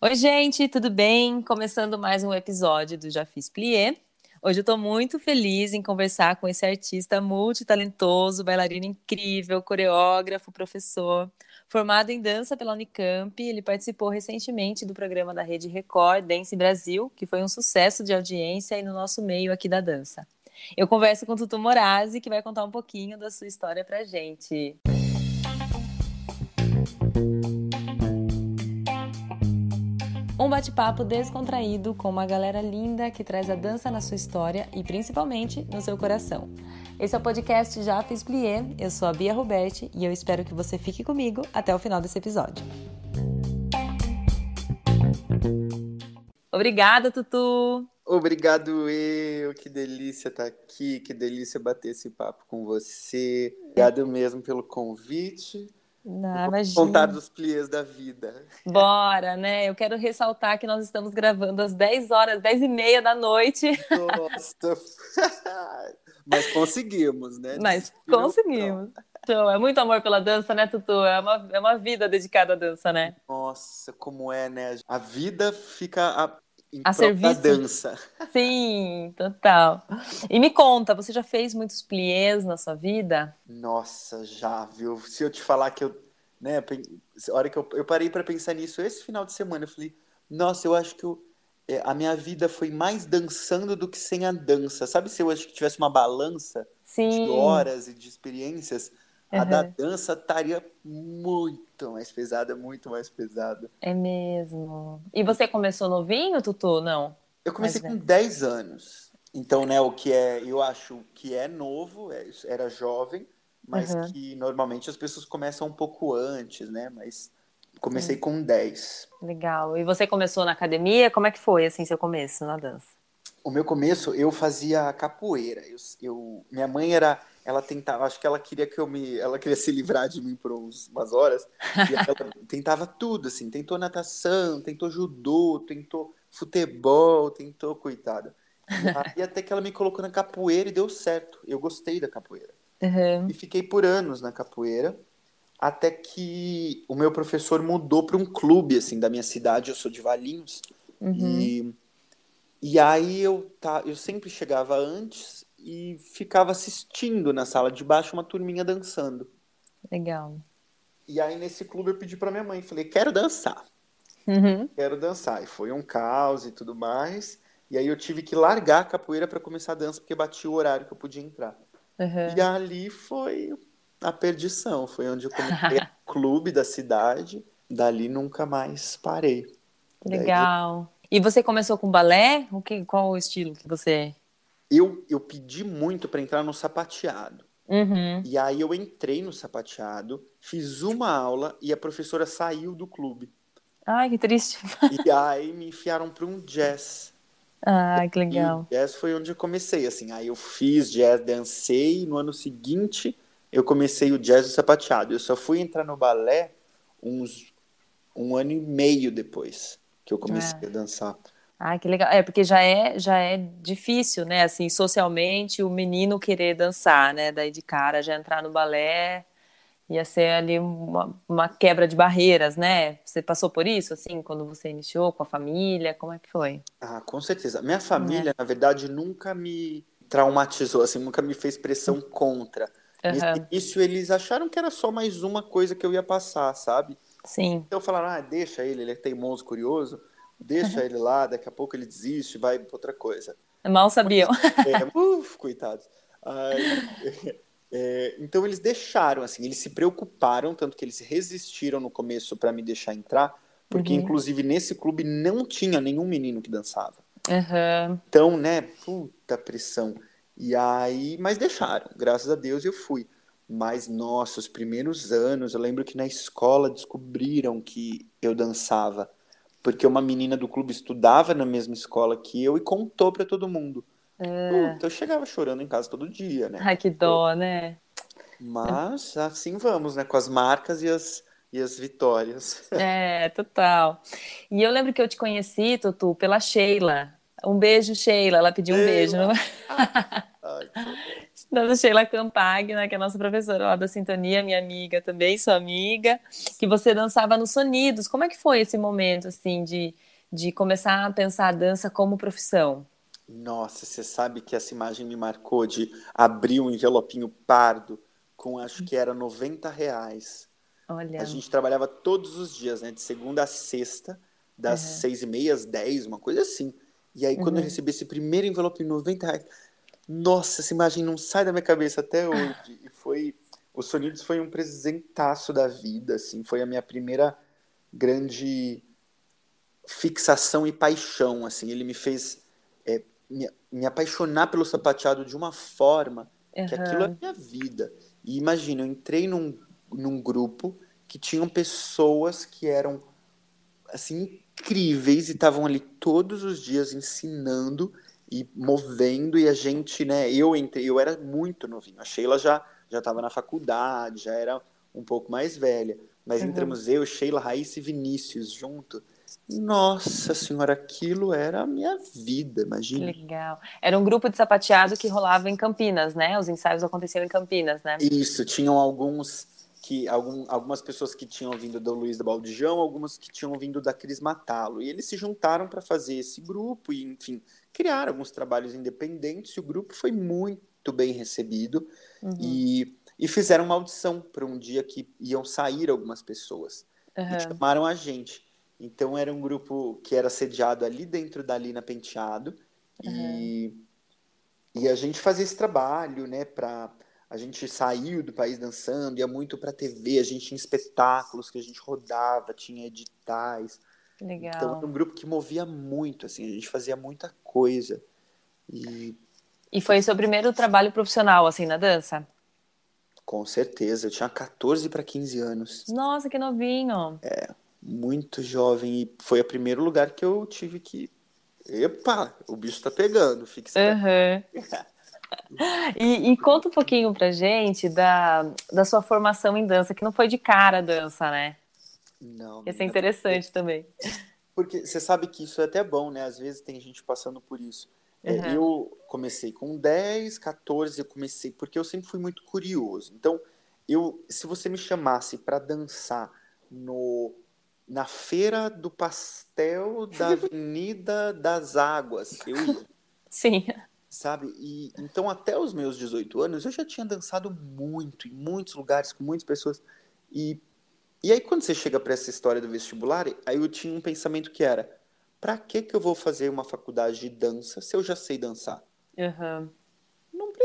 Oi, gente, tudo bem? Começando mais um episódio do Já Fiz Plié. Hoje eu estou muito feliz em conversar com esse artista multitalentoso, bailarino incrível, coreógrafo, professor. Formado em dança pela Unicamp, ele participou recentemente do programa da Rede Record Dance Brasil, que foi um sucesso de audiência e no nosso meio aqui da dança. Eu converso com Tutu Morazi, que vai contar um pouquinho da sua história pra gente. Um bate-papo descontraído com uma galera linda que traz a dança na sua história e principalmente no seu coração. Esse é o podcast Já Fiz Plié, eu sou a Bia Roberti e eu espero que você fique comigo até o final desse episódio. Obrigada, Tutu! Obrigado eu, que delícia estar aqui, que delícia bater esse papo com você. Obrigado mesmo pelo convite. Não, imagina. Contar dos pliés da vida. Bora, né? Eu quero ressaltar que nós estamos gravando às 10 horas, 10 e meia da noite. Nossa! Mas conseguimos, né? Mas conseguimos. Então, é muito amor pela dança, né, Tutu? É uma, é uma vida dedicada à dança, né? Nossa, como é, né? A vida fica a, em a serviço da dança. Sim, total. E me conta, você já fez muitos pliés na sua vida? Nossa, já, viu? Se eu te falar que eu, né, a hora que eu, eu parei para pensar nisso esse final de semana, eu falei, nossa, eu acho que eu, é, a minha vida foi mais dançando do que sem a dança. Sabe se eu acho que tivesse uma balança Sim. de horas e de experiências, uhum. a da dança estaria muito mais pesada, muito mais pesada. É mesmo. E você começou novinho, Tutu? Não? Eu comecei com 10 anos. Então, né, o que é, eu acho que é novo, é, era jovem, mas uhum. que normalmente as pessoas começam um pouco antes, né? Mas comecei Sim. com 10. Legal. E você começou na academia? Como é que foi, assim, seu começo na dança? O meu começo, eu fazia capoeira. Eu, eu minha mãe era ela tentava, acho que ela queria que eu me, ela queria se livrar de mim por uns, umas horas, e ela tentava tudo, assim, tentou natação, tentou judô, tentou futebol, tentou, coitada. E até que ela me colocou na capoeira e deu certo, eu gostei da capoeira. Uhum. E fiquei por anos na capoeira, até que o meu professor mudou para um clube, assim, da minha cidade, eu sou de Valinhos, uhum. e, e aí eu, tá, eu sempre chegava antes, e ficava assistindo na sala de baixo uma turminha dançando. Legal. E aí nesse clube eu pedi para minha mãe, falei, quero dançar. Uhum. Quero dançar. E foi um caos e tudo mais. E aí eu tive que largar a capoeira para começar a dança, porque batia o horário que eu podia entrar. Uhum. E ali foi a perdição. Foi onde eu comecei o clube da cidade. Dali nunca mais parei. Legal. Daí... E você começou com balé? O que, qual o estilo que você eu, eu pedi muito para entrar no sapateado. Uhum. E aí eu entrei no sapateado, fiz uma aula e a professora saiu do clube. Ai, que triste. E aí me enfiaram para um jazz. Ai, que legal. E jazz foi onde eu comecei, assim. Aí eu fiz jazz, dancei. No ano seguinte, eu comecei o jazz e o sapateado. Eu só fui entrar no balé uns um ano e meio depois que eu comecei é. a dançar. Ah, que legal. É, porque já é, já é difícil, né? Assim, socialmente, o menino querer dançar, né? Daí de cara, já entrar no balé ia ser ali uma, uma quebra de barreiras, né? Você passou por isso, assim, quando você iniciou com a família? Como é que foi? Ah, com certeza. Minha família, é. na verdade, nunca me traumatizou, assim, nunca me fez pressão contra. Uhum. Início, eles acharam que era só mais uma coisa que eu ia passar, sabe? Sim. Então falaram, ah, deixa ele, ele é teimoso, curioso deixa ele lá, daqui a pouco ele desiste, vai para outra coisa. Mal sabiam. É, uf, coitados. Aí, é, então eles deixaram, assim, eles se preocuparam, tanto que eles resistiram no começo para me deixar entrar, porque uhum. inclusive nesse clube não tinha nenhum menino que dançava. Uhum. Então, né, puta pressão. E aí, mas deixaram, graças a Deus eu fui. Mas, nossa, os primeiros anos, eu lembro que na escola descobriram que eu dançava porque uma menina do clube estudava na mesma escola que eu e contou para todo mundo. É. Puta, eu chegava chorando em casa todo dia, né? Ai, que dó, né? Mas assim vamos, né? Com as marcas e as, e as vitórias. É, total. E eu lembro que eu te conheci, Tutu, pela Sheila. Um beijo, Sheila. Ela pediu um beijo. Ai, da Sheila Campagna, que é a nossa professora lá da Sintonia, minha amiga também, sua amiga, que você dançava nos Sonidos. Como é que foi esse momento, assim, de, de começar a pensar a dança como profissão? Nossa, você sabe que essa imagem me marcou de abrir um envelopinho pardo com acho que era 90 reais. Olha. A gente trabalhava todos os dias, né? De segunda a sexta, das uhum. seis e meia às dez, uma coisa assim. E aí, quando uhum. eu recebi esse primeiro envelope em 90 reais, nossa, essa imagem não sai da minha cabeça até hoje. E foi. O Sonidos foi um presentaço da vida, assim. Foi a minha primeira grande fixação e paixão, assim. Ele me fez é, me, me, apaixonar pelo sapateado de uma forma uhum. que aquilo é minha vida. E imagina, eu entrei num, num grupo que tinham pessoas que eram assim incríveis e estavam ali todos os dias ensinando e movendo e a gente, né, eu entrei, eu era muito novinho. A Sheila já já estava na faculdade, já era um pouco mais velha, mas uhum. entramos eu, Sheila, Raíssa e Vinícius junto. Nossa senhora, aquilo era a minha vida, imagina. Legal. Era um grupo de sapateado que rolava em Campinas, né? Os ensaios aconteciam em Campinas, né? Isso, tinham alguns que algum, algumas pessoas que tinham vindo do Luiz da Baldijão, algumas que tinham vindo da Cris Matalo. E eles se juntaram para fazer esse grupo e, enfim, criar alguns trabalhos independentes, e o grupo foi muito bem recebido uhum. e, e fizeram uma audição para um dia que iam sair algumas pessoas. Uhum. E chamaram a gente. Então era um grupo que era sediado ali dentro da Lina Penteado uhum. e, e a gente fazia esse trabalho, né, para a gente saiu do país dançando, ia muito para TV, a gente tinha espetáculos que a gente rodava, tinha editais. Legal. Então era um grupo que movia muito, assim, a gente fazia muita coisa. E, e foi seu primeiro trabalho profissional, assim, na dança? Com certeza, eu tinha 14 para 15 anos. Nossa, que novinho. É, muito jovem. E foi o primeiro lugar que eu tive que. Epa, o bicho tá pegando, fique uhum. e, e, conta um pouquinho pra gente da, da sua formação em dança, que não foi de cara a dança, né? Não. Isso é interessante também. Porque você sabe que isso é até bom, né? Às vezes tem gente passando por isso. Uhum. Eu comecei com 10, 14, eu comecei, porque eu sempre fui muito curioso. Então, eu, se você me chamasse para dançar no, na feira do pastel da Avenida das Águas, eu ia. Sim. Sabe? E então até os meus 18 anos eu já tinha dançado muito em muitos lugares com muitas pessoas e e aí, quando você chega para essa história do vestibular, aí eu tinha um pensamento que era: para que, que eu vou fazer uma faculdade de dança se eu já sei dançar? Uhum.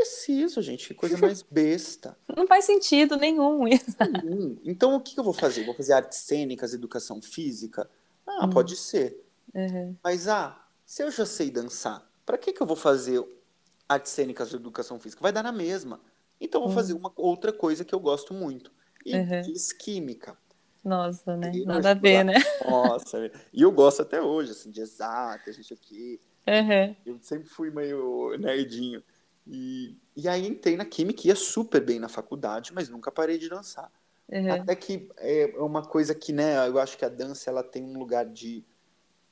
Preciso, gente, que coisa mais besta. Não faz sentido nenhum isso. Nenhum. Então, o que, eu vou fazer? Vou fazer artes cênicas, educação física? Ah, uhum. pode ser. Uhum. Mas, ah, se eu já sei dançar, para que, que eu vou fazer artes cênicas ou educação física? Vai dar na mesma. Então, eu vou fazer uma outra coisa que eu gosto muito. E fiz química. Nossa, né? E Nada a ver, né? Nossa, e eu gosto até hoje, assim, de exatas, isso aqui. Uhum. Eu sempre fui meio nerdinho. E, e aí entrei na química, ia super bem na faculdade, mas nunca parei de dançar. Uhum. Até que é uma coisa que, né, eu acho que a dança ela tem um lugar de,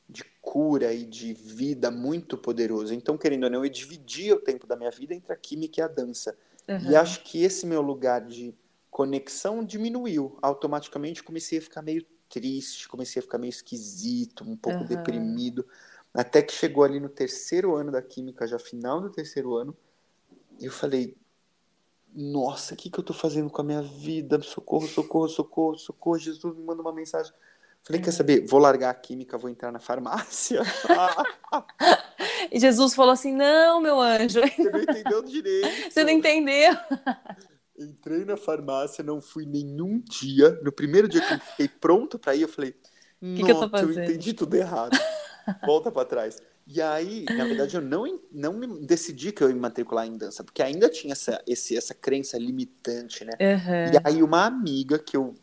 de cura e de vida muito poderoso. Então, querendo ou não, eu dividia o tempo da minha vida entre a química e a dança. Uhum. E acho que esse meu lugar de conexão diminuiu. Automaticamente comecei a ficar meio triste, comecei a ficar meio esquisito, um pouco uhum. deprimido. Até que chegou ali no terceiro ano da química, já final do terceiro ano, e eu falei: Nossa, o que, que eu tô fazendo com a minha vida? Socorro, socorro, socorro, socorro. Jesus me manda uma mensagem. Falei, quer saber? Vou largar a química, vou entrar na farmácia. e Jesus falou assim: Não, meu anjo. Você não entendeu direito. Você não entendeu. Entrei na farmácia, não fui nenhum dia. No primeiro dia que eu fiquei pronto para ir, eu falei: que que eu, eu entendi tudo errado. Volta para trás. E aí, na verdade, eu não, não me decidi que eu ia me matricular em dança, porque ainda tinha essa, esse, essa crença limitante, né? Uhum. E aí, uma amiga que eu,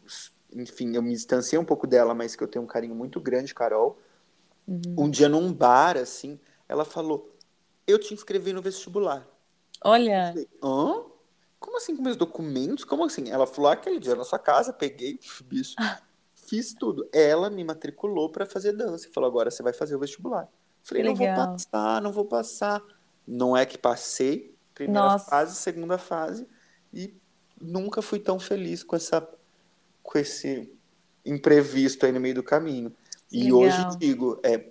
enfim, eu me distanciei um pouco dela, mas que eu tenho um carinho muito grande, Carol, uhum. um dia num bar, assim, ela falou: Eu te inscrevi no vestibular. Olha. Eu falei, Hã? Como assim com meus documentos? Como assim? Ela falou aquele dia na sua casa, peguei, bicho, fiz tudo. Ela me matriculou para fazer dança e falou: agora você vai fazer o vestibular. Falei, não vou passar, não vou passar. Não é que passei, Primeira Nossa. fase, segunda fase, e nunca fui tão feliz com essa com esse imprevisto aí no meio do caminho. E Legal. hoje digo, é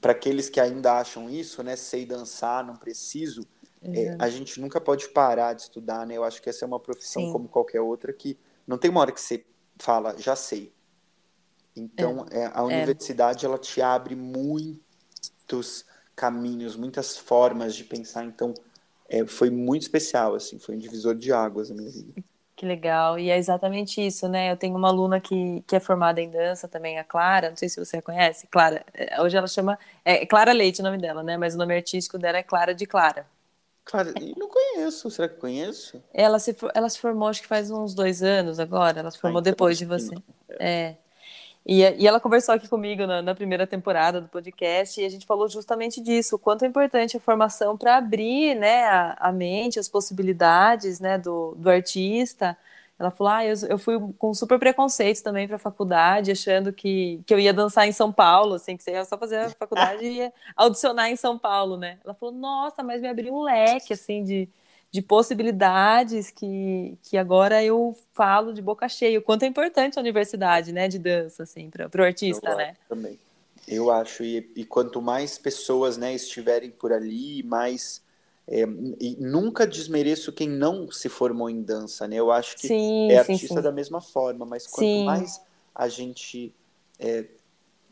para aqueles que ainda acham isso, né, sei dançar, não preciso, é, a gente nunca pode parar de estudar, né? Eu acho que essa é uma profissão Sim. como qualquer outra que não tem uma hora que você fala, já sei. Então, é, a universidade ela te abre muitos caminhos, muitas formas de pensar. Então, é, foi muito especial, assim, foi um divisor de águas na minha vida. Que legal. E é exatamente isso, né? Eu tenho uma aluna que, que é formada em dança também, a Clara. Não sei se você a conhece. Clara. é, Hoje ela chama. É Clara Leite o nome dela, né? Mas o nome artístico dela é Clara de Clara. Claro, e não conheço, será que conheço? Ela se, ela se formou, acho que faz uns dois anos agora. Ela se formou então depois de você. não. É. E, e ela conversou aqui comigo na, na primeira temporada do podcast e a gente falou justamente disso, o quanto é importante a formação para abrir, né, a, a mente, as possibilidades, né, do, do artista. Ela falou, ah, eu, eu fui com super preconceito também para a faculdade, achando que, que eu ia dançar em São Paulo, assim, que você ia só fazer a faculdade e ia audicionar em São Paulo, né? Ela falou, nossa, mas me abriu um leque, assim, de, de possibilidades que, que agora eu falo de boca cheia. O quanto é importante a universidade, né, de dança, assim, para o artista, Eu né? acho também. Eu acho, e, e quanto mais pessoas, né, estiverem por ali, mais. é, e nunca desmereço quem não se formou em dança, né? Eu acho que Sim, é sim, artista sim. da mesma forma, mas quanto Sim. mais a gente é,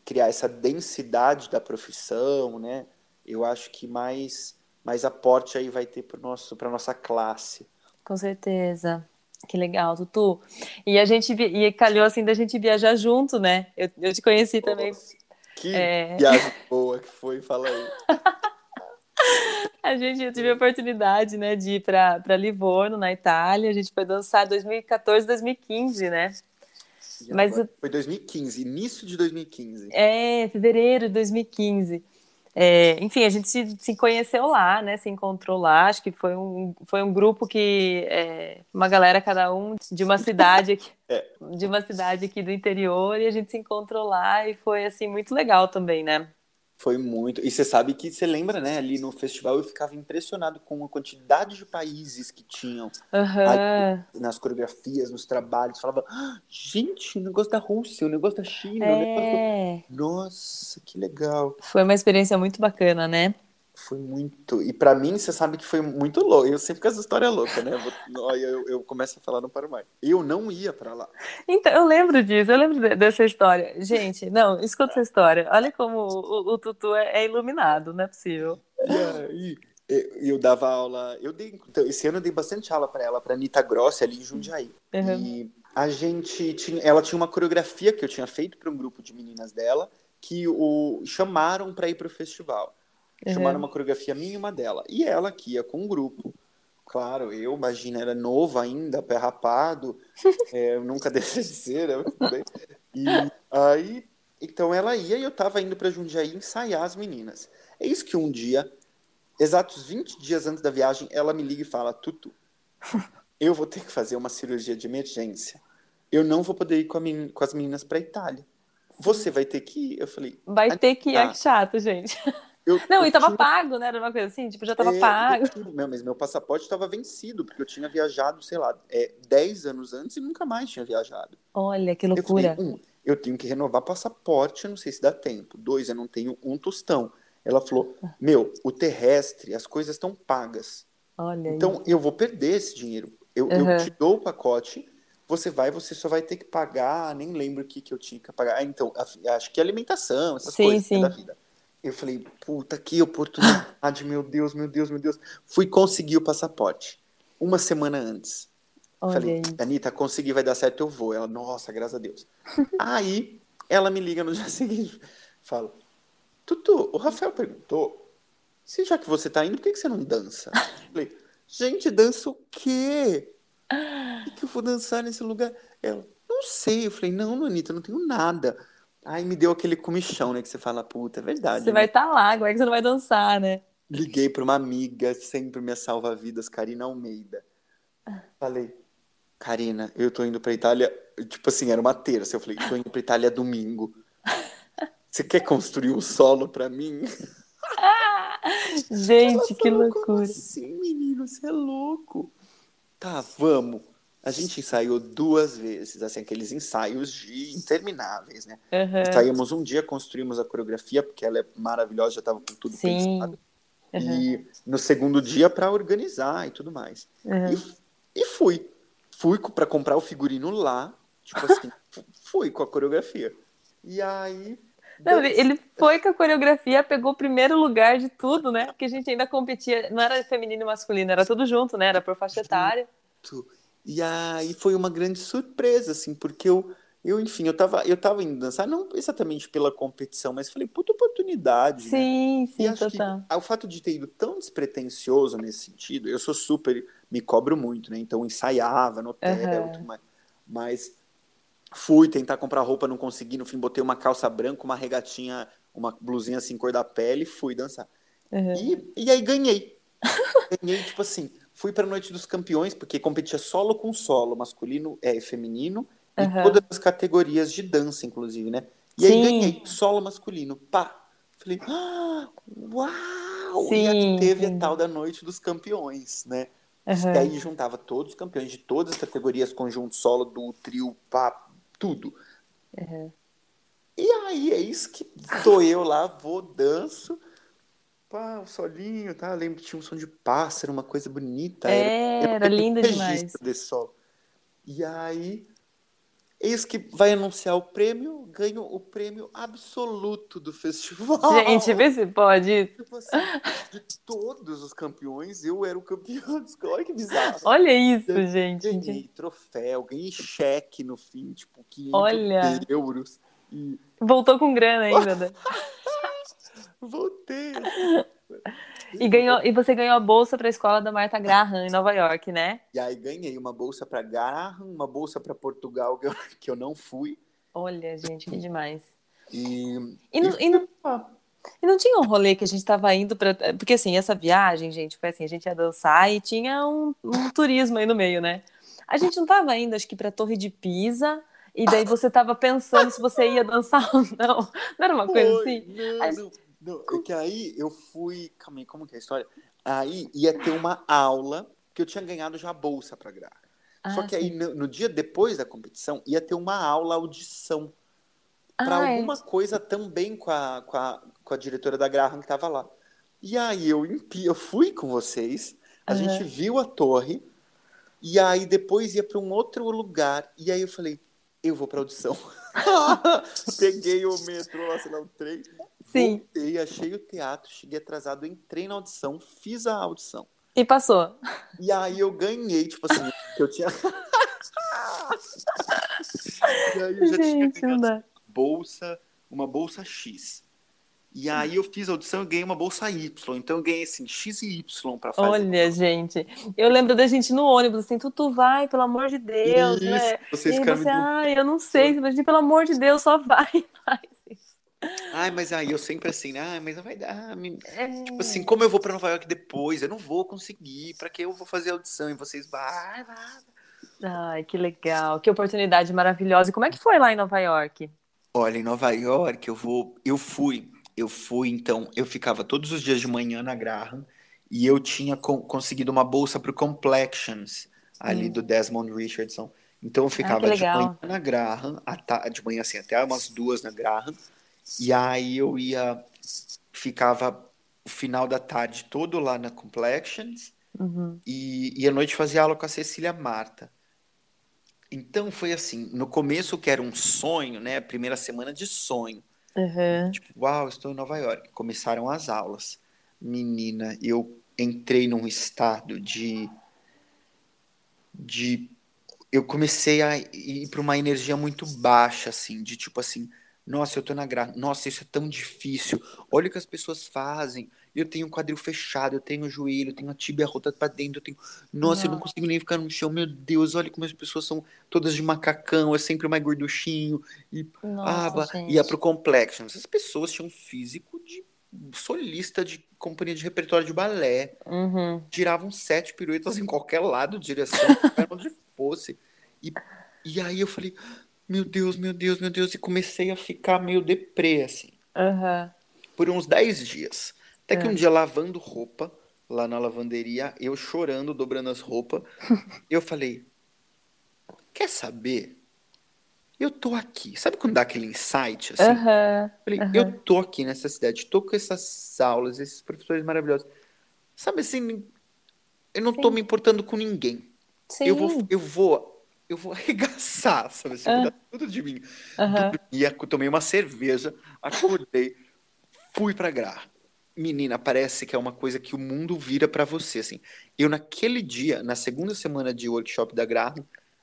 criar essa densidade da profissão, né? Eu acho que mais, mais aporte aí vai ter para nosso, para nossa classe. Com certeza. Que legal, Tutu. E a gente e calhou assim da gente viajar junto, né? Eu, eu te conheci também. Nossa, que É. viagem boa que foi, fala aí. A gente eu tive a oportunidade, né, de ir para Livorno, na Itália. A gente foi dançar 2014, 2015, né? Mas? Foi 2015, início de 2015. É, fevereiro de 2015. É, enfim, a gente se, se conheceu lá, né? Se encontrou lá. Acho que foi um, foi um grupo que é, uma galera cada um de uma cidade aqui, É. de uma cidade aqui do interior e a gente se encontrou lá e foi assim muito legal também, né? Foi muito. E você sabe que você lembra, né? Ali no festival eu ficava impressionado com a quantidade de países que tinham Aham. nas coreografias, nos trabalhos. Falava, "Ah, gente, o negócio da Rússia, o negócio da China, o negócio. É, Nossa, que legal. foi uma experiência muito bacana, né? Foi muito. E pra mim, você sabe que foi muito louco. Eu sempre com essa história louca, né? Eu, eu, eu começo a falar, não paro mais. Eu não ia pra lá. Então, eu lembro disso, eu lembro de- dessa história. Gente, não, escuta essa história. Olha como o, o Tutu é, é iluminado, não é possível. E aí, eu, dava aula. Eu dei, então, esse ano eu dei bastante aula pra ela, pra Anitta Grossi, ali em Jundiaí. Uhum. E a gente tinha. Ela tinha uma coreografia que eu tinha feito para um grupo de meninas dela, que o chamaram pra ir pro festival. Uhum. Chamaram uma coreografia minha e uma dela. E ela que ia com o grupo. Claro, eu, imagina, era novo ainda, pé rapado, é, eu nunca deixei de ser, né? E aí, então ela ia e eu tava indo pra Jundiaí ensaiar as meninas. É isso que um dia, exatos 20 dias antes da viagem, ela me liga e fala: Tutu, eu vou ter que fazer uma cirurgia de emergência. Eu não vou poder ir com, a men- com as meninas pra Itália. Você vai ter que ir. Eu falei: Vai ter que ir, Ah. ah, que chato, gente. Eu, Não, eu e tava tinha- pago, né? Era uma coisa assim, tipo, já tava É, pago. eu tinha- meu, mas meu passaporte estava vencido, porque eu tinha viajado, sei lá, é, 10 anos antes e nunca mais tinha viajado. Olha, que Eu falei, loucura. um, eu tenho que renovar passaporte, eu não sei se dá tempo. Dois, eu não tenho um tostão. Ela falou, meu, o terrestre, as coisas estão pagas. Olha. Então, eu vou perder esse dinheiro. Eu, eu Uhum. te dou o pacote, você vai, você só vai ter que pagar, nem lembro o que, que eu tinha que pagar. Ah, então, a- acho que alimentação, essas Sim, coisas né, sim. da vida. Eu falei, puta, que oportunidade, meu Deus, meu Deus, meu Deus. Fui conseguir o passaporte. Uma semana antes. Olha Falei. Anitta, consegui, vai dar certo, eu vou. Ela, nossa, graças a Deus. Aí, ela me liga no dia seguinte, fala, Tutu, o Rafael perguntou, se já que você tá indo, por que, que você não dança? Falei, gente, dança o quê? O que, que eu vou dançar nesse lugar? Ela, não sei. Eu falei, não, Anitta, eu não tenho nada. Aí me deu aquele comichão, né, que você fala, puta, é verdade. Você né? vai estar lá, como é que você não vai dançar, né? Liguei para uma amiga, sempre minha salva-vidas, Karina Almeida. Falei, Karina, eu tô indo pra Itália. Tipo assim, era uma terça. Eu falei, tô indo pra Itália domingo. Você quer construir um solo pra mim? Gente, que falou, Como loucura. assim, menina? mano, você é louco. Tá, vamos. A gente ensaiou duas vezes, assim, aqueles ensaios de intermináveis, né? Uhum. Saímos um dia, construímos a coreografia, porque ela é maravilhosa, já estava com tudo Sim. pensado. Uhum. E no segundo dia para organizar e tudo mais. Uhum. E, e fui. Fui para comprar o figurino lá, tipo assim, fu- fui com a coreografia. E aí. Não, ele, foi com a coreografia, pegou o primeiro lugar de tudo, né? Porque a gente ainda competia, não era feminino e masculino, era tudo junto, né? Era por faixa etária. E aí foi uma grande surpresa, assim, porque eu, eu enfim, eu tava, eu tava indo dançar, não exatamente pela competição, mas falei, puta oportunidade, né? Sim, E sim, acho total. o fato de ter ido tão despretensioso nesse sentido, eu sou super, me cobro muito, né? Então ensaiava no hotel mais. Mas fui tentar comprar roupa, não consegui, no fim botei uma calça branca, uma regatinha, uma blusinha assim, cor da pele, e fui dançar. Uhum. E, e aí ganhei. ganhei, tipo assim, fui pra Noite dos Campeões, porque competia solo com solo, masculino é, e feminino, e Aham. todas as categorias de dança, inclusive, né? E aí Sim. ganhei, solo masculino, pá. Falei, ah, uau! e aí Sim, teve sim. a tal da Noite dos Campeões, né? Uhum. E aí juntava todos os campeões de todas as categorias, conjunto, solo, do trio, pá, tudo. Uhum. E aí é isso que tô eu lá, vou, danço, pá, o solinho, tá? Lembro que tinha um som de pássaro, uma coisa bonita. É, era tenho lindo registro demais. desse solo. E aí, eis que vai anunciar o prêmio, ganho o prêmio absoluto do festival. Gente, vê se pode. Tipo assim, de todos os campeões, eu era o campeão. Olha que bizarro. Olha isso, gente. Ganhei troféu, ganhei cheque no fim, tipo, 500 Olha. euros. E Voltou com grana ainda, né? voltei. E, ganhou, e você ganhou a bolsa para a escola da Marta Graham, em Nova York, né? E aí ganhei uma bolsa para Graham, uma bolsa para Portugal, que eu, que eu não fui. Olha, gente, que demais. E, E não, e não, e não tinha um rolê que a gente tava indo para. Porque assim, essa viagem, gente, foi assim: a gente ia dançar e tinha um, um turismo aí no meio, né? A gente não tava indo, acho que pra Torre de Pisa, e daí você tava pensando se você ia dançar ou não. Não era uma coisa Foi, assim? Não, Aí- não. É que aí eu fui. Calma aí, como que é a história? Aí ia ter uma aula, que eu tinha ganhado já a bolsa para Graham. Só Ah, que aí sim. no, no dia depois da competição ia ter uma aula audição para Ah, é. alguma coisa também com a, com, a, com a diretora da Graham que estava lá. E aí eu, eu fui com vocês, a Aham. gente viu a torre, e aí depois ia para um outro lugar, e aí eu falei, eu vou para audição. Peguei o metrô lá, sei lá, o trem, Sim. voltei, achei o teatro, cheguei atrasado, entrei na audição, fiz a audição. E passou. E aí eu ganhei, tipo assim, que eu tinha. e aí eu já tinha Gente, não ganhado bolsa, uma bolsa X. E aí eu fiz a audição e ganhei uma bolsa Y. Então eu ganhei assim, X e Y pra fazer. Olha, gente. Eu lembro da gente no ônibus, assim, Tutu, vai, pelo amor de Deus, Isso, né? vocês e você, ai, eu não sei, mas pelo amor de Deus, só vai, faz isso. Ai, mas aí eu sempre assim, ah, mas não vai dar. me- É. Tipo assim, como eu vou pra Nova York depois? Eu não vou conseguir. Pra que eu vou fazer audição? E vocês, vai, vai. Ai, que legal, que oportunidade maravilhosa. E como é que foi lá em Nova York? Olha, em Nova York, eu vou. Eu fui. Eu fui, então, eu ficava todos os dias de manhã na Graham e eu tinha co- conseguido uma bolsa pro Complexions, ali Hum. do Desmond Richardson. Então eu que ficava de legal. manhã na Graham, de manhã assim, até umas duas na Graham, e aí eu ia, ficava o final da tarde todo lá na Complexions, Uhum. e, e à noite fazia aula com a Cecília Marta. Então foi assim, no começo que era um sonho, né? Primeira semana de sonho. Uhum. Tipo, uau, estou em Nova York. Começaram as aulas. Menina, eu entrei num estado de. de. Eu comecei a ir para uma energia muito baixa, assim, de tipo assim, nossa, eu tô na graça, nossa, isso é tão difícil. Olha o que as pessoas fazem. Eu tenho o quadril fechado, eu tenho o joelho, eu tenho a tíbia rota para dentro, eu tenho. Nossa, eu não consigo nem ficar no chão, meu Deus, olha como as pessoas são todas de macacão, é sempre mais gorduchinho. E aba, gente. ia pro Complexion. Essas pessoas tinham físico de solista de companhia de repertório de balé. Uhum. Giravam sete piruetas em qualquer lado, direção, para onde fosse. E, e aí eu falei, meu Deus, meu Deus, meu Deus. E comecei a ficar meio deprê, assim, Uhum. por uns dez dias. Até que É. um dia, lavando roupa, lá na lavanderia, eu chorando, dobrando as roupas. eu falei: Quer saber? Eu tô aqui. Sabe quando dá aquele insight assim? Falei, eu tô aqui nessa cidade, tô com essas aulas, esses professores maravilhosos. Sabe assim, eu não tô Sim. me importando com ninguém. Sim. Eu vou, eu vou, eu vou arregaçar, sabe assim, dar tudo de mim. E ac- tomei uma cerveja, acordei, fui pra Gra. Menina, parece que é uma coisa que o mundo vira pra você, assim. Eu naquele dia, na segunda semana de workshop da Gra,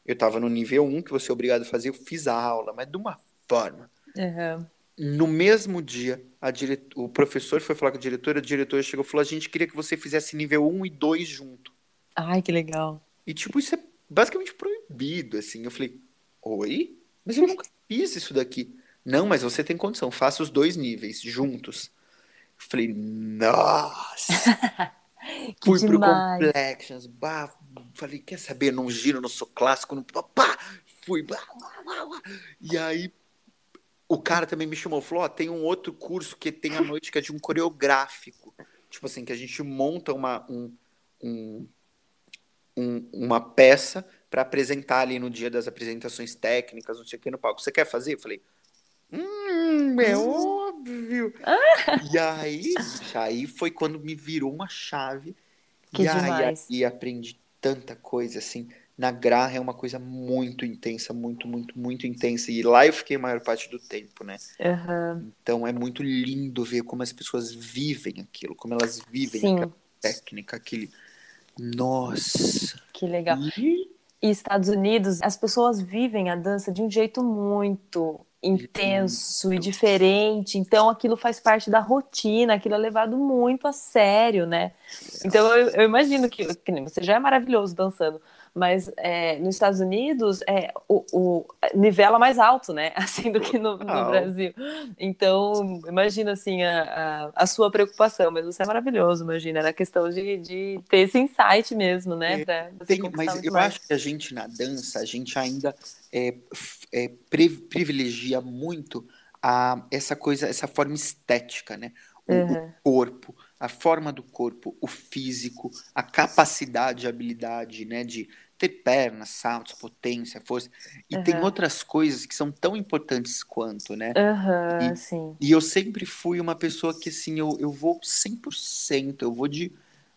eu tava no nível 1, que você é obrigado a fazer, eu fiz a aula, mas de uma forma. Aham. No mesmo dia, dire... o professor foi falar com a diretora, a diretora chegou e falou: a gente queria que você fizesse nível 1 e 2 junto. Ai, que legal. E, tipo, isso é basicamente proibido, assim. Eu falei: oi? Mas eu nunca fiz isso daqui. Não, mas você tem condição, faça os dois níveis juntos. Falei: nossa! Fui pro demais. Complexions, bah, falei: quer saber? Não giro, não sou clássico, não. Pá, fui, bah, bah, bah, bah. E aí o cara também me chamou, falou, ó, tem um outro curso que tem à noite que é de um coreográfico. Tipo assim, que a gente monta uma, um, um, um- uma peça para apresentar ali no dia das apresentações técnicas, não sei o que, no palco. Você quer fazer? Eu falei, hum, é óbvio. E aí, aí foi quando me virou uma chave. Que e aí, demais. aí aprendi tanta coisa, assim. Na Graha é uma coisa muito intensa, muito, muito, muito intensa. E lá eu fiquei a maior parte do tempo, né? Aham. Então é muito lindo ver como as pessoas vivem aquilo, como elas vivem Sim, aquela técnica, aquele. Nossa! que legal. E- E Estados Unidos, as pessoas vivem a dança de um jeito muito intenso e diferente. Então, aquilo faz parte da rotina, aquilo é levado muito a sério, né? Então, eu, eu imagino que, que você já é maravilhoso dançando, mas é, nos Estados Unidos é o, o nivela mais alto, né? Assim do que no, no Total. Brasil. Então, imagina assim a, a, a sua preocupação, mas você é maravilhoso, imagina. Era questão de, de ter esse insight mesmo, né? É, Pra Tem- mas eu mais. acho que a gente na dança, a gente ainda é, é, pri- privilegia muito a, essa coisa, essa forma estética, né? O, o Uhum. corpo, a forma do corpo, o físico, a capacidade, a habilidade, né? De ter pernas, saltos, potência, força. E tem Uhum. outras coisas que são tão importantes quanto, né? Aham, E- sim. E eu sempre fui uma pessoa que, assim, eu, eu vou 100%, eu vou de,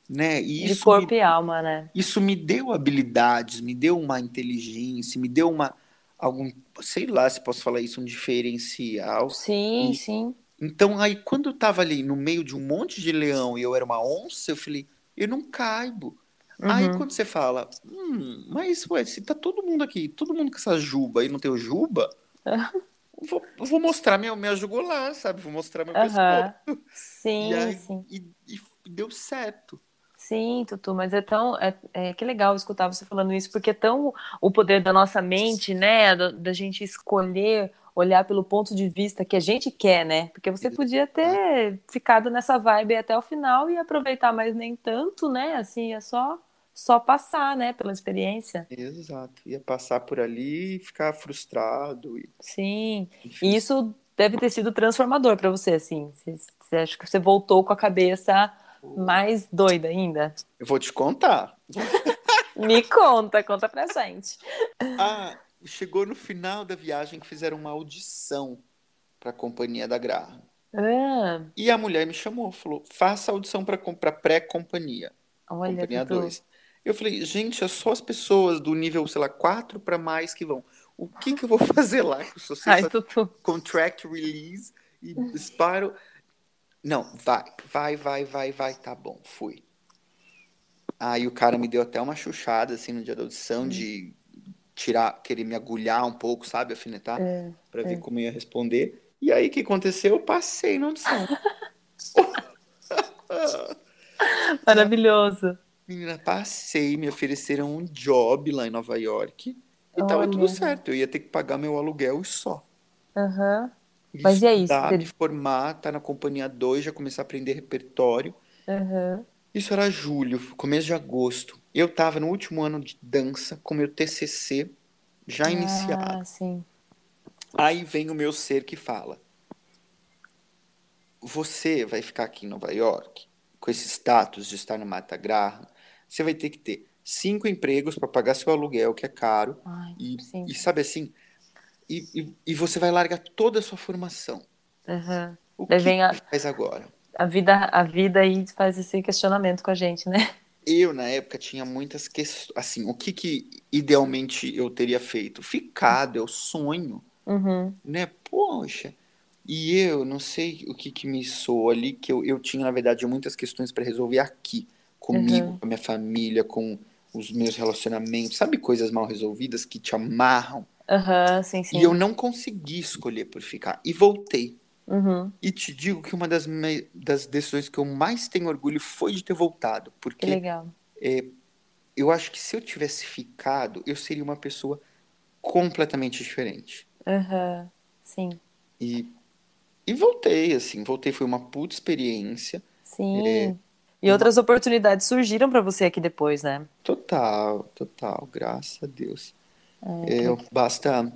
né? E De isso corpo me, e alma, né? isso me deu habilidades, me deu uma inteligência, me deu uma, algum, sei lá se posso falar isso, um diferencial. Sim, E sim. Então, aí, quando eu tava ali no meio de um monte de leão e eu era uma onça, eu falei, eu não caibo. Aí, Uhum. quando você fala, hum, mas, ué, se tá todo mundo aqui, todo mundo com essa juba e não tem o juba, vou, vou mostrar minha, minha jugular, sabe? Vou mostrar meu pescoço. Aham. E Sim, aí, sim. e, e deu certo. Sim, Tutu, mas é tão. É, é que legal escutar você falando isso, porque é tão o poder da nossa mente, né? Da, da gente escolher olhar pelo ponto de vista que a gente quer, né? Porque você podia ter ficado nessa vibe até o final e aproveitar, mas nem tanto, né? Assim, é só, só passar, né? Pela experiência. Exato. Ia passar por ali e ficar frustrado. E, Sim. enfim. E isso deve ter sido transformador para você, assim. Você, você acha que você voltou com a cabeça mais doida ainda? Eu vou te contar. Me conta, conta pra gente. Ah, chegou no final da viagem que fizeram uma audição para a companhia da Graha. Ah, E a mulher me chamou, falou: faça audição para pré-companhia, olha, companhia Tutu. 2. Eu falei: gente, é só as pessoas do nível, sei lá, 4 para mais que vão. O que que eu vou fazer lá? Eu sei Ai, Tutu. contract release e disparo. Não, vai, vai, vai, vai, vai, tá bom, fui. Aí o cara me deu até uma chuchada assim no dia da audição de tirar, querer me agulhar um pouco, sabe, alfinetar, É, para ver é. como eu ia responder. E aí o que aconteceu? Eu passei na audição. Maravilhoso. Menina, passei, me ofereceram um job lá em Nova York e tava Olha. tudo certo. Eu ia ter que pagar meu aluguel e só. Aham. Mas e Estudar, você- me formar, tá na companhia 2, já começar a aprender repertório. Aham. Isso era julho, começo de agosto. Eu tava no último ano de dança com meu TCC já iniciado. Ah, sim. Aí vem o meu ser que fala: Você vai ficar aqui em Nova York com esse status de estar no Mata Graham, você vai ter que ter cinco empregos para pagar seu aluguel, que é caro, Ai, e, sim. e sabe assim, e, e, e você vai largar toda a sua formação. Uhum. O Daí que vem a- faz agora? A vida, a vida aí faz esse questionamento com a gente, né? Eu, na época, tinha muitas questões. Assim, o que, que idealmente eu teria feito? Ficado, é o sonho, Uhum. né? Poxa. E eu não sei o que, que me soou ali, que eu, eu tinha, na verdade, muitas questões para resolver aqui, comigo, Uhum. com a minha família, com os meus relacionamentos. Sabe coisas mal resolvidas que te amarram? Aham, sim, sim. E eu não consegui escolher por ficar. E voltei. Uhum. E te digo que uma das, me- das decisões que eu mais tenho orgulho foi de ter voltado. Que Porque legal. eu acho que se eu tivesse ficado, eu seria uma pessoa completamente diferente. Aham, sim. E, e voltei, assim, voltei, foi uma puta experiência. Sim. É. E outras oportunidades surgiram para você aqui depois, né? Total, total, graças a Deus. É, É, basta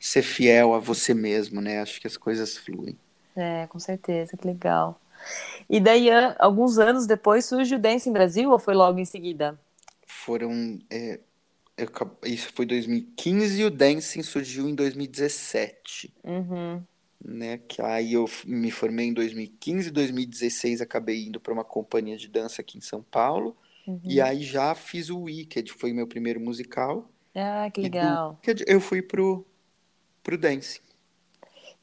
ser fiel a você mesmo, né? Acho que as coisas fluem. É, com certeza, que legal. E daí, alguns anos depois, surge o Dance em Brasil ou foi logo em seguida? Foram. é, eu isso foi 2015 e o Dancing surgiu em 2017. Uhum. né? Que aí eu me formei em 2015, 2016 acabei indo para uma companhia de dança aqui em São Paulo. Uhum. E aí já fiz o Wicked, foi meu primeiro musical. Ah, que legal. Wicked eu fui pro pro dance.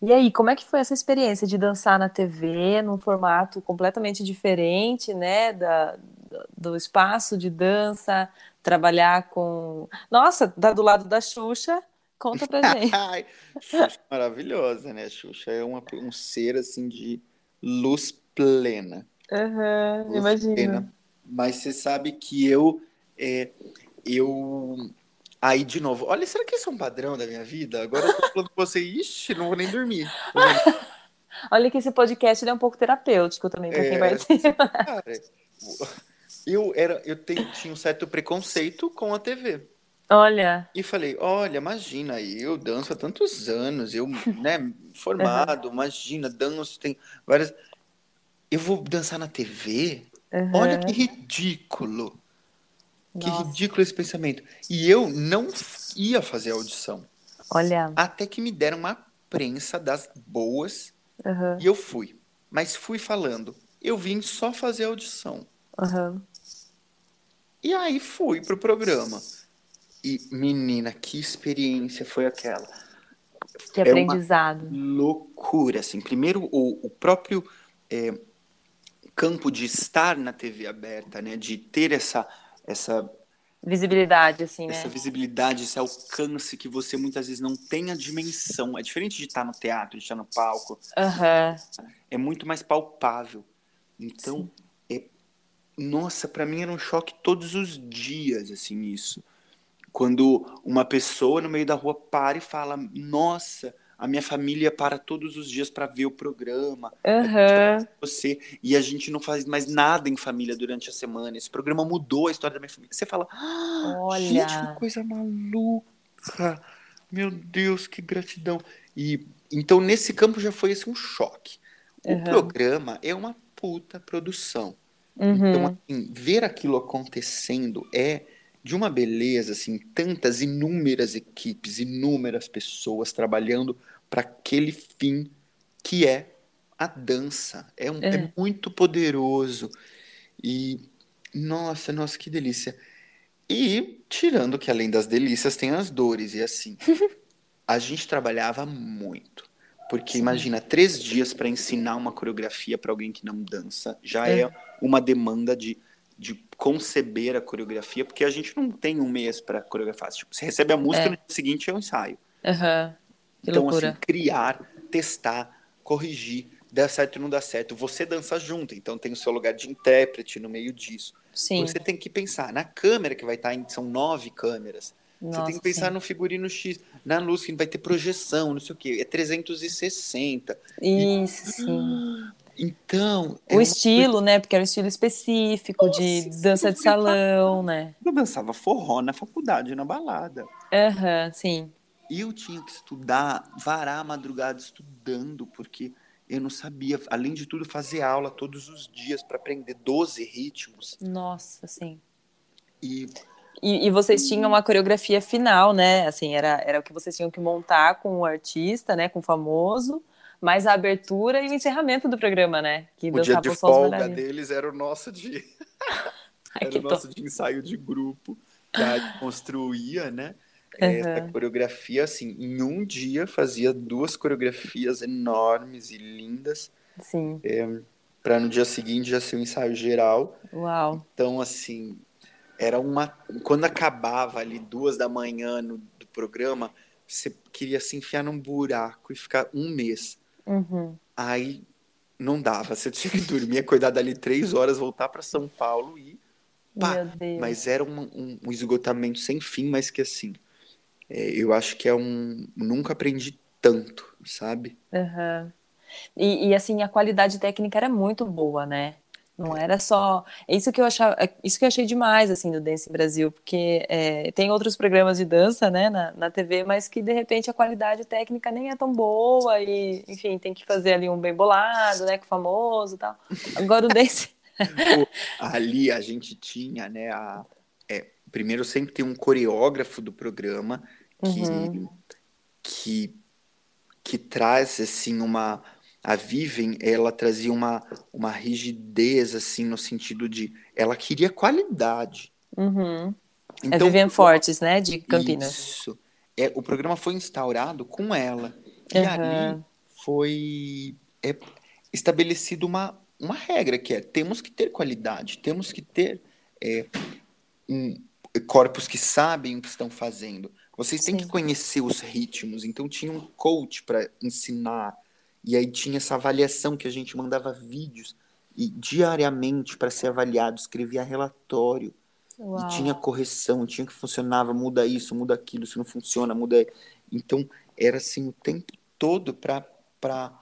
E aí, como é que foi essa experiência de dançar na TV, num formato completamente diferente, né, da, do espaço de dança, trabalhar com... Nossa, tá do lado da Xuxa, conta pra gente. Xuxa é maravilhosa, né? Xuxa é uma, um ser assim de luz plena. Aham, imagino. plena. Mas você sabe que eu é, eu aí de novo, olha, será que isso é um padrão da minha vida? Agora eu tô falando com você, ixi, não vou nem dormir. Olha que esse podcast é um pouco terapêutico também, para quem É, participa. Cara, eu era, eu tenho, tinha um certo preconceito com a TV. Olha, E falei, olha, imagina, eu danço há tantos anos, eu, né, formado, imagina, danço, tem várias. Eu vou dançar na TV? aham, Olha que ridículo. Que nossa, ridículo esse pensamento. E eu não ia fazer audição. olha, Até que me deram uma prensa das boas aham, e eu fui. Mas fui falando. Eu vim só fazer audição. aham. E aí fui pro programa. E, menina, que experiência foi aquela? Que É aprendizado. loucura, assim. Primeiro, o, o próprio é, campo de estar na TV aberta, né? De ter essa, essa, Visibilidade, assim, essa né? visibilidade, esse alcance que você muitas vezes não tem a dimensão. É diferente de estar no teatro, de estar no palco. Aham, É muito mais palpável. Então, é, nossa, para mim era um choque todos os dias, assim, isso. Quando uma pessoa no meio da rua para e fala: Nossa, a minha família para todos os dias para ver o programa, aham. você, e a gente não faz mais nada em família durante a semana. Esse programa mudou a história da minha família. Você fala: "Ah, Olha. Gente, que coisa maluca! Meu Deus, que gratidão! E então nesse campo já foi assim, um choque. O Uhum. programa é uma puta produção. Então, Uhum. assim, ver aquilo acontecendo é de uma beleza, assim, tantas inúmeras equipes, inúmeras pessoas trabalhando para aquele fim que é a dança. É, um- é É. muito poderoso. E, nossa, nossa, que delícia. E, tirando que além das delícias tem as dores, e assim, a gente trabalhava muito. Porque Sim. imagina, três dias para ensinar uma coreografia para alguém que não dança já É. é uma demanda de, de conceber a coreografia, porque a gente não tem um mês para coreografar. Tipo, você recebe a música, É. no dia seguinte é o ensaio. Que então, loucura. assim, criar, testar, corrigir, dá certo ou não dá certo. Você dança junto, então tem o seu lugar de intérprete no meio disso. Sim. Você tem que pensar na câmera que vai estar em. São nove câmeras. Você tem Nossa, que pensar sim. no figurino X, na luz que vai ter projeção, não sei o quê. É 360. Isso, sim. Então. é O uma estilo, né? Porque era um estilo específico de Nossa, dança de salão, né? Eu dançava forró na faculdade, na balada. Aham, sim. E eu tinha que estudar, varar a madrugada estudando, porque eu não sabia, além de tudo, fazer aula todos os dias para aprender 12 ritmos. Nossa, sim. E, e, e, vocês tinham uma coreografia final, né? Assim, era, era o que vocês tinham que montar com o artista, né? Com o famoso, mais a abertura e o encerramento do programa, né? Que o dia de folga deles era o nosso dia. Ai, era o nosso de ensaio de grupo, que a construía, né? Uhum. Essa coreografia, assim, em um dia fazia duas coreografias enormes e lindas. Sim. É, para no dia seguinte já ser um ensaio geral. Uau. Então, assim, era uma. Quando acabava ali duas da manhã no, do programa, você queria se enfiar num buraco e ficar um mês. Uhum. Aí não dava. Você tinha que dormir, acordar dali três horas, voltar para São Paulo e. Pá. Mas era um, um, um esgotamento sem fim, mas que assim é, eu acho que é um. Nunca aprendi tanto, sabe? Uhum. E, e, assim, a qualidade técnica era muito boa, né? Não era só. É isso que eu achava, é isso que eu achei demais assim do Dance Brasil, porque é, tem outros programas de dança, né, na, na TV, mas que de repente a qualidade técnica nem é tão boa e, enfim, tem que fazer ali um bem bolado, né, com o famoso, e tal. Agora o Dance. ali a gente tinha, né, a, é, primeiro sempre tem um coreógrafo do programa que, uhum. que, que traz assim uma a Vivian ela trazia uma, uma rigidez assim no sentido de ela queria qualidade uhum. então, a Vivian Fortes né de Campinas isso é o programa foi instaurado com ela e uhum. ali foi é, estabelecido uma uma regra que é temos que ter qualidade temos que ter é, um, corpos que sabem o que estão fazendo vocês têm Sim. que conhecer os ritmos. Então tinha um coach para ensinar. E aí tinha essa avaliação que a gente mandava vídeos e diariamente para ser avaliado, escrevia relatório. Uau. E tinha correção, tinha que funcionava, muda isso, muda aquilo, se não funciona, muda. Então era assim o tempo todo para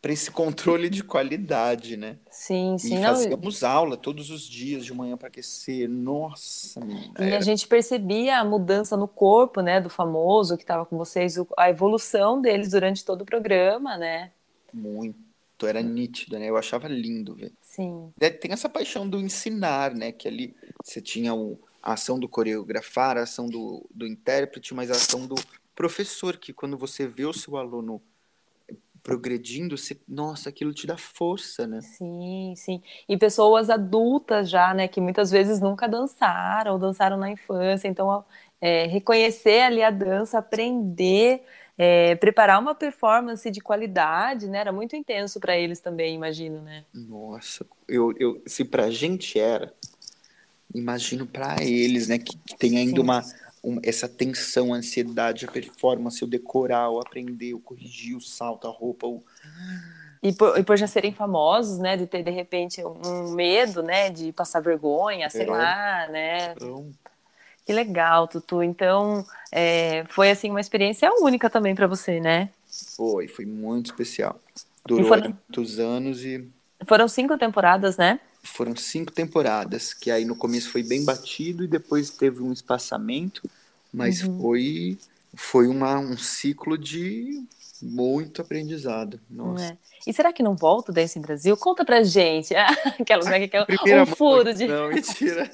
para esse controle de qualidade, né? Sim, sim. E fazíamos não... aula todos os dias de manhã para aquecer. Nossa, menina, E era... a gente percebia a mudança no corpo, né, do famoso que estava com vocês, a evolução deles durante todo o programa, né? Muito. Era nítido, né? Eu achava lindo ver. Sim. É, tem essa paixão do ensinar, né? Que ali você tinha o, a ação do coreografar, a ação do, do intérprete, mas a ação do professor, que quando você vê o seu aluno progredindo, você, nossa, aquilo te dá força, né? Sim, sim. E pessoas adultas já, né, que muitas vezes nunca dançaram, ou dançaram na infância, então é, reconhecer ali a dança, aprender, é, preparar uma performance de qualidade, né, era muito intenso para eles também, imagino, né? Nossa, eu, eu se pra gente era, imagino para eles, né, que, que tem ainda sim. uma um, essa tensão, a ansiedade, a performance, o decorar, o aprender, o corrigir, o salto, a roupa, o... E por, e por, já serem famosos, né, de ter de repente um medo, né, de passar vergonha, sei é. lá, né? Então... Que legal, Tutu. Então, é, foi assim uma experiência única também para você, né? Foi, foi muito especial. Durou foram... muitos anos e foram cinco temporadas, né? Foram cinco temporadas, que aí no começo foi bem batido e depois teve um espaçamento, mas uhum. foi foi uma, um ciclo de muito aprendizado. Nossa. É. E será que não volta o Dance em Brasil? Conta pra gente. Aquela, né, que é um furo de. Não, mentira.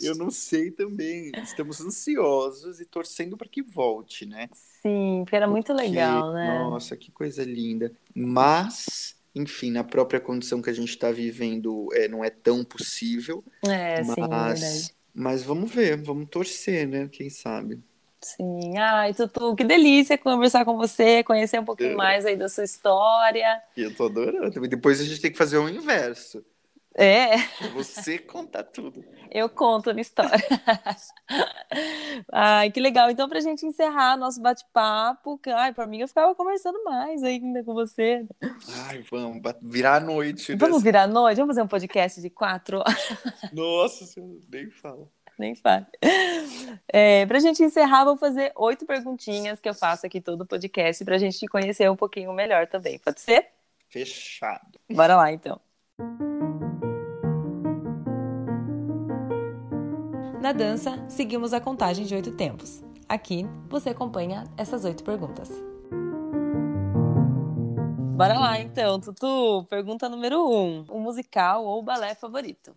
Eu não sei também. Estamos ansiosos e torcendo para que volte, né? Sim, porque era muito porque, legal, né? Nossa, que coisa linda. Mas enfim, na própria condição que a gente está vivendo, é, não é tão possível. É, mas, sim, é. Mas vamos ver, vamos torcer, né? Quem sabe. Sim. Ai, Tutu, que delícia conversar com você, conhecer um pouquinho é. mais aí da sua história. Eu tô adorando. Depois a gente tem que fazer o inverso. É. Você contar tudo. Eu conto a minha história. ai, que legal. Então, para a gente encerrar nosso bate-papo, ai, para mim eu ficava conversando mais ainda com você. Ai, vamos virar a noite. Vamos dessa... virar a noite? Vamos fazer um podcast de quatro horas. Nossa, nem fala. Nem fala. É, para a gente encerrar, vou fazer oito perguntinhas que eu faço aqui todo o podcast para a gente te conhecer um pouquinho melhor também. Pode ser? Fechado. Bora lá, então. Na dança, seguimos a contagem de oito tempos. Aqui, você acompanha essas oito perguntas. Bora lá, então. Tutu, pergunta número um. O musical ou o balé favorito?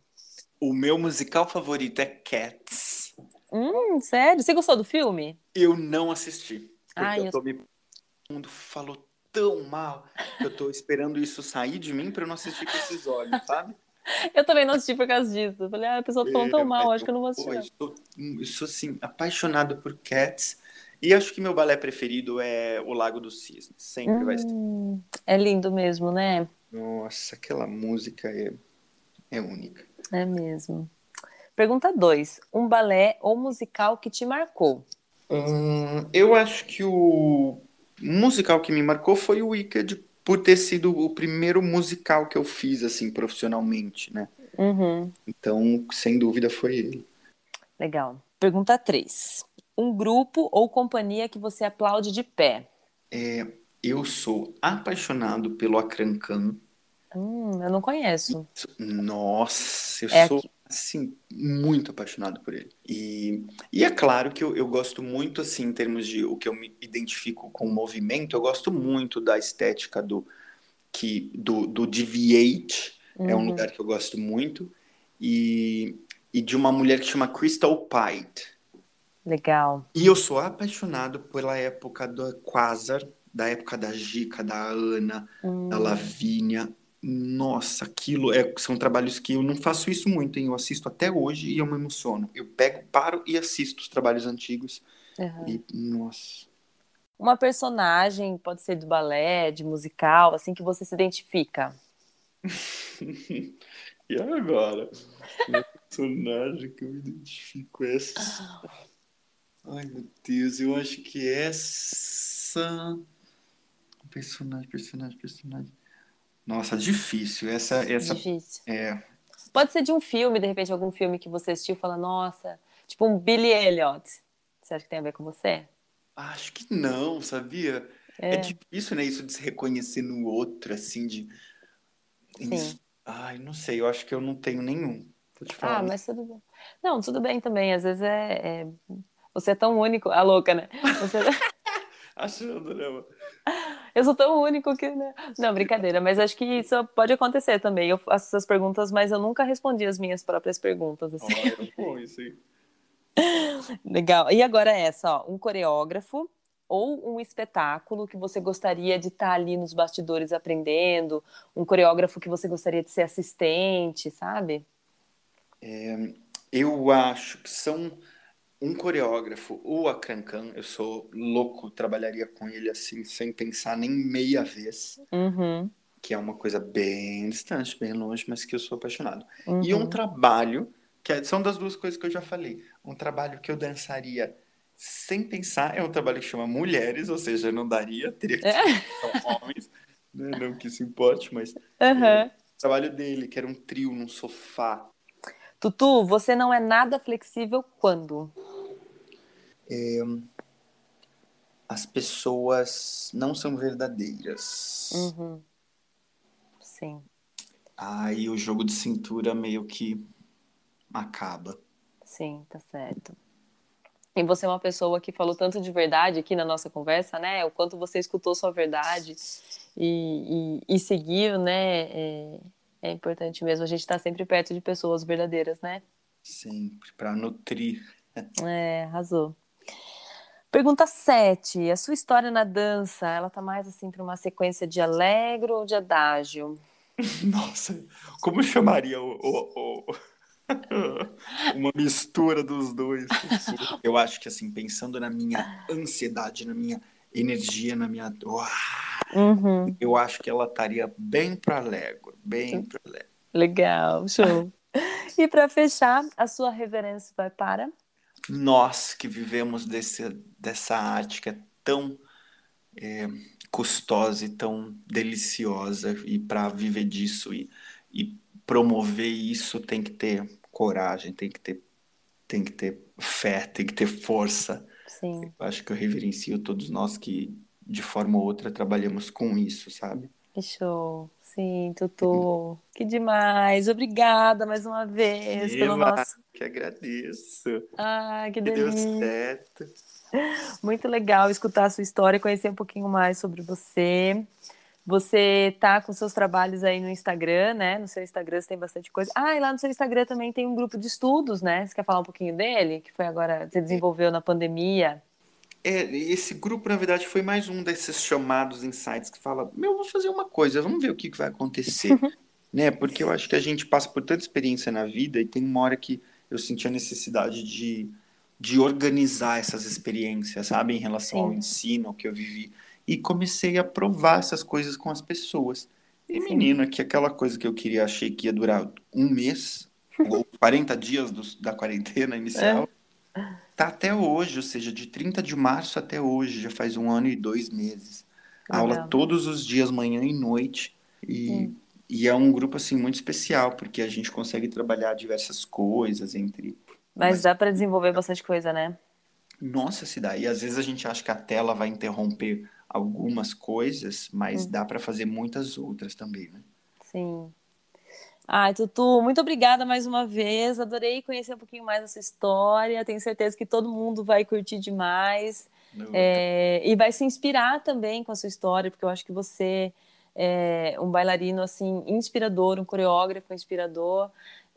O meu musical favorito é Cats. Hum, sério? Você gostou do filme? Eu não assisti. Porque Ai, eu eu- tô me... O mundo falou tão mal que eu tô esperando isso sair de mim pra eu não assistir com esses olhos, sabe? Eu também não assisti por causa disso. Eu falei, ah, a pessoa tá falando tão É, mal, acho que eu não vou assistir. Eu, sou, eu sou, assim, apaixonado por Cats. E acho que meu balé preferido é O Lago dos Cisnes. Sempre vai ser. Hum, é lindo mesmo, né? Nossa, aquela música é, é única. É mesmo. Pergunta 2. Um balé ou musical que te marcou? Hum, eu acho que o musical que me marcou foi o Wicked, por ter sido o primeiro musical que eu fiz, assim, profissionalmente, né? Uhum, Então, sem dúvida, foi ele. legal. Pergunta 3. Um grupo ou companhia que você aplaude de pé? Eu sou apaixonado pelo Akrankan. Hum, eu não conheço. Nossa, eu É sou, aqui. Assim, muito apaixonado por ele. E, e é claro que eu, eu gosto muito, assim, em termos de o que eu me identifico com o movimento, eu gosto muito da estética do, que, do, do DV8, é um Uhum. lugar que eu gosto muito, e, e de uma mulher que chama Crystal Pite. Legal. E eu sou apaixonado pela época do Quasar, da época da Gica, da Ana, Hum, da Lavínia. Nossa, aquilo é, são trabalhos que eu não faço isso muito, hein? Eu assisto até hoje e eu me emociono. Eu pego, paro e assisto os trabalhos antigos. uhum. E, nossa. Uma personagem, pode ser do balé, de musical, assim, que você se identifica. E agora? Meu personagem que eu me identifico é essa. Ai, meu Deus, eu acho que essa. Personagem, personagem, personagem. Nossa, difícil. Essa, essa Difícil. é. Pode ser de um filme, de repente, algum filme que você assistiu e fala, nossa, tipo um Billy Elliot. Você acha que tem a ver com você? Acho que não, sabia? É, É. difícil, né? Isso de se reconhecer no outro, assim, de. Sim. Ai, não sei, eu acho que eu não tenho nenhum. Vou te falar. Ah, mas tudo bem. Não, tudo bem também. Às vezes é, é- Você é tão único. A louca, né? Você- Achando, né? mano? Eu sou tão único que. né? Não, brincadeira. Mas acho que isso pode acontecer também. Eu faço essas perguntas, mas eu nunca respondi as minhas próprias perguntas. assim. Olha, bom isso aí. Legal. E agora essa, ó, um coreógrafo ou um espetáculo que você gostaria de estar ali nos bastidores aprendendo, um coreógrafo que você gostaria de ser assistente, sabe? Eu acho que são um coreógrafo, o Akrankan, eu sou louco, trabalharia com ele assim, sem pensar nem meia vez, Uhum, que é uma coisa bem distante, bem longe, mas que eu sou apaixonado. uhum. E um trabalho, que é- são das duas coisas que eu já falei, um trabalho que eu dançaria sem pensar, é um trabalho que chama Mulheres, ou seja, não daria, teria que É. ser são homens, né? não que isso importe, mas Uhum. o trabalho dele, que era um trio num sofá, Tutu, você não é nada flexível quando? as pessoas não são verdadeiras. Uhum. Sim, Aí o jogo de cintura meio que acaba. sim, tá certo. E você é uma pessoa que falou tanto de verdade aqui na nossa conversa, né? O quanto você escutou sua verdade e, e, e seguiu, né? É, é importante mesmo. A gente estar sempre perto de pessoas verdadeiras, né? Sempre, para nutrir. É, arrasou. Pergunta 7. A sua história na dança, ela tá mais assim para uma sequência de alegro ou de adágio? Nossa, como chamaria o, o- o- uma mistura dos dois? Eu acho que assim, pensando na minha ansiedade, na minha energia, na minha. Uau! Uhum, Eu acho que ela estaria bem para alegre, bem para alegre. legal, show. E para fechar, a sua reverência vai para? Nós que vivemos desse, dessa arte que é tão é, custosa e tão deliciosa, e para viver disso e, e promover isso tem que ter coragem, tem que ter, tem que ter fé, tem que ter força. Sim, Eu acho que eu reverencio todos nós que, de forma ou outra, trabalhamos com isso, sabe? que show. Sim, Tutu. Que demais. Obrigada mais uma vez pelo Eva, nosso. que agradeço. Ah, que Que deu delícia. certo. Muito legal escutar a sua história e conhecer um pouquinho mais sobre você. Você tá com seus trabalhos aí no Instagram, né? No seu Instagram você tem bastante coisa. Ah, e lá no seu Instagram também tem um grupo de estudos, né? Você quer falar um pouquinho dele? Que foi agora, você desenvolveu na pandemia. É, esse grupo, na verdade, foi mais um desses chamados insights que fala: Meu, vou fazer uma coisa, vamos ver o que, que vai acontecer. né? Porque eu acho que a gente passa por tanta experiência na vida e tem uma hora que eu senti a necessidade de, de organizar essas experiências, sabe? Em relação Sim. ao ensino, ao que eu vivi e comecei a provar essas coisas com as pessoas. E, Sim. menino, é que aquela coisa que eu queria, achei que ia durar um mês, ou 40 dias do, da quarentena inicial, é. Tá até hoje, ou seja, de 30 de março até hoje, já faz um ano e dois meses. Legal. Aula todos os dias, manhã e noite. E, e é um grupo, assim, muito especial, porque a gente consegue trabalhar diversas coisas entre... Mas, Mas... dá para desenvolver bastante coisa, né? Nossa, se dá. E às vezes a gente acha que a tela vai interromper algumas coisas, mas hum. dá para fazer muitas outras também, né? Sim. Ai, Tutu, muito obrigada mais uma vez. Adorei conhecer um pouquinho mais essa história. Tenho certeza que todo mundo vai curtir demais. É, e vai se inspirar também com a sua história, porque eu acho que você é um bailarino assim inspirador, um coreógrafo inspirador.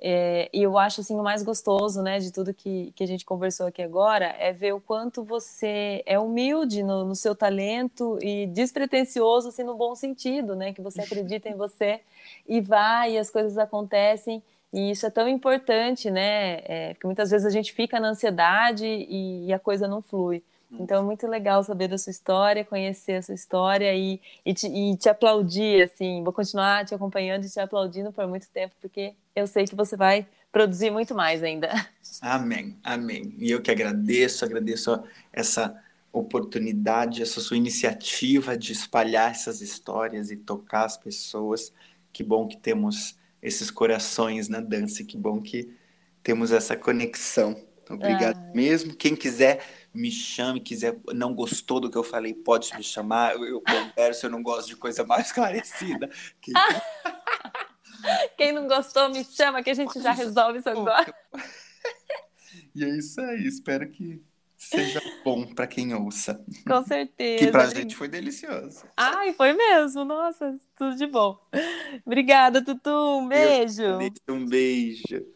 É, e eu acho assim o mais gostoso, né, de tudo que, que a gente conversou aqui agora é ver o quanto você é humilde no, no seu talento e despretensioso, assim, no bom sentido, né, que você acredita em você e vai e as coisas acontecem e isso é tão importante, né, é, porque muitas vezes a gente fica na ansiedade e, e a coisa não flui. Então é muito legal saber da sua história, conhecer a sua história e, e, te, e te aplaudir, assim. Vou continuar te acompanhando e te aplaudindo por muito tempo, porque eu sei que você vai produzir muito mais ainda. Amém, amém. E eu que agradeço, agradeço essa oportunidade, essa sua iniciativa de espalhar essas histórias e tocar as pessoas. Que bom que temos esses corações na dança, que bom que temos essa conexão. Obrigado ah. mesmo. Quem quiser me chame, quiser, não gostou do que eu falei, pode me chamar, eu, converso, eu não gosto de coisa mais esclarecida. Quem... Quem não gostou, me chama que a gente já resolve isso agora. e é isso aí, espero que seja bom para quem ouça. Com certeza. Que para a gente foi delicioso. Ai, foi mesmo. Nossa, tudo de bom. Obrigada, Tutu. Um beijo. Um beijo.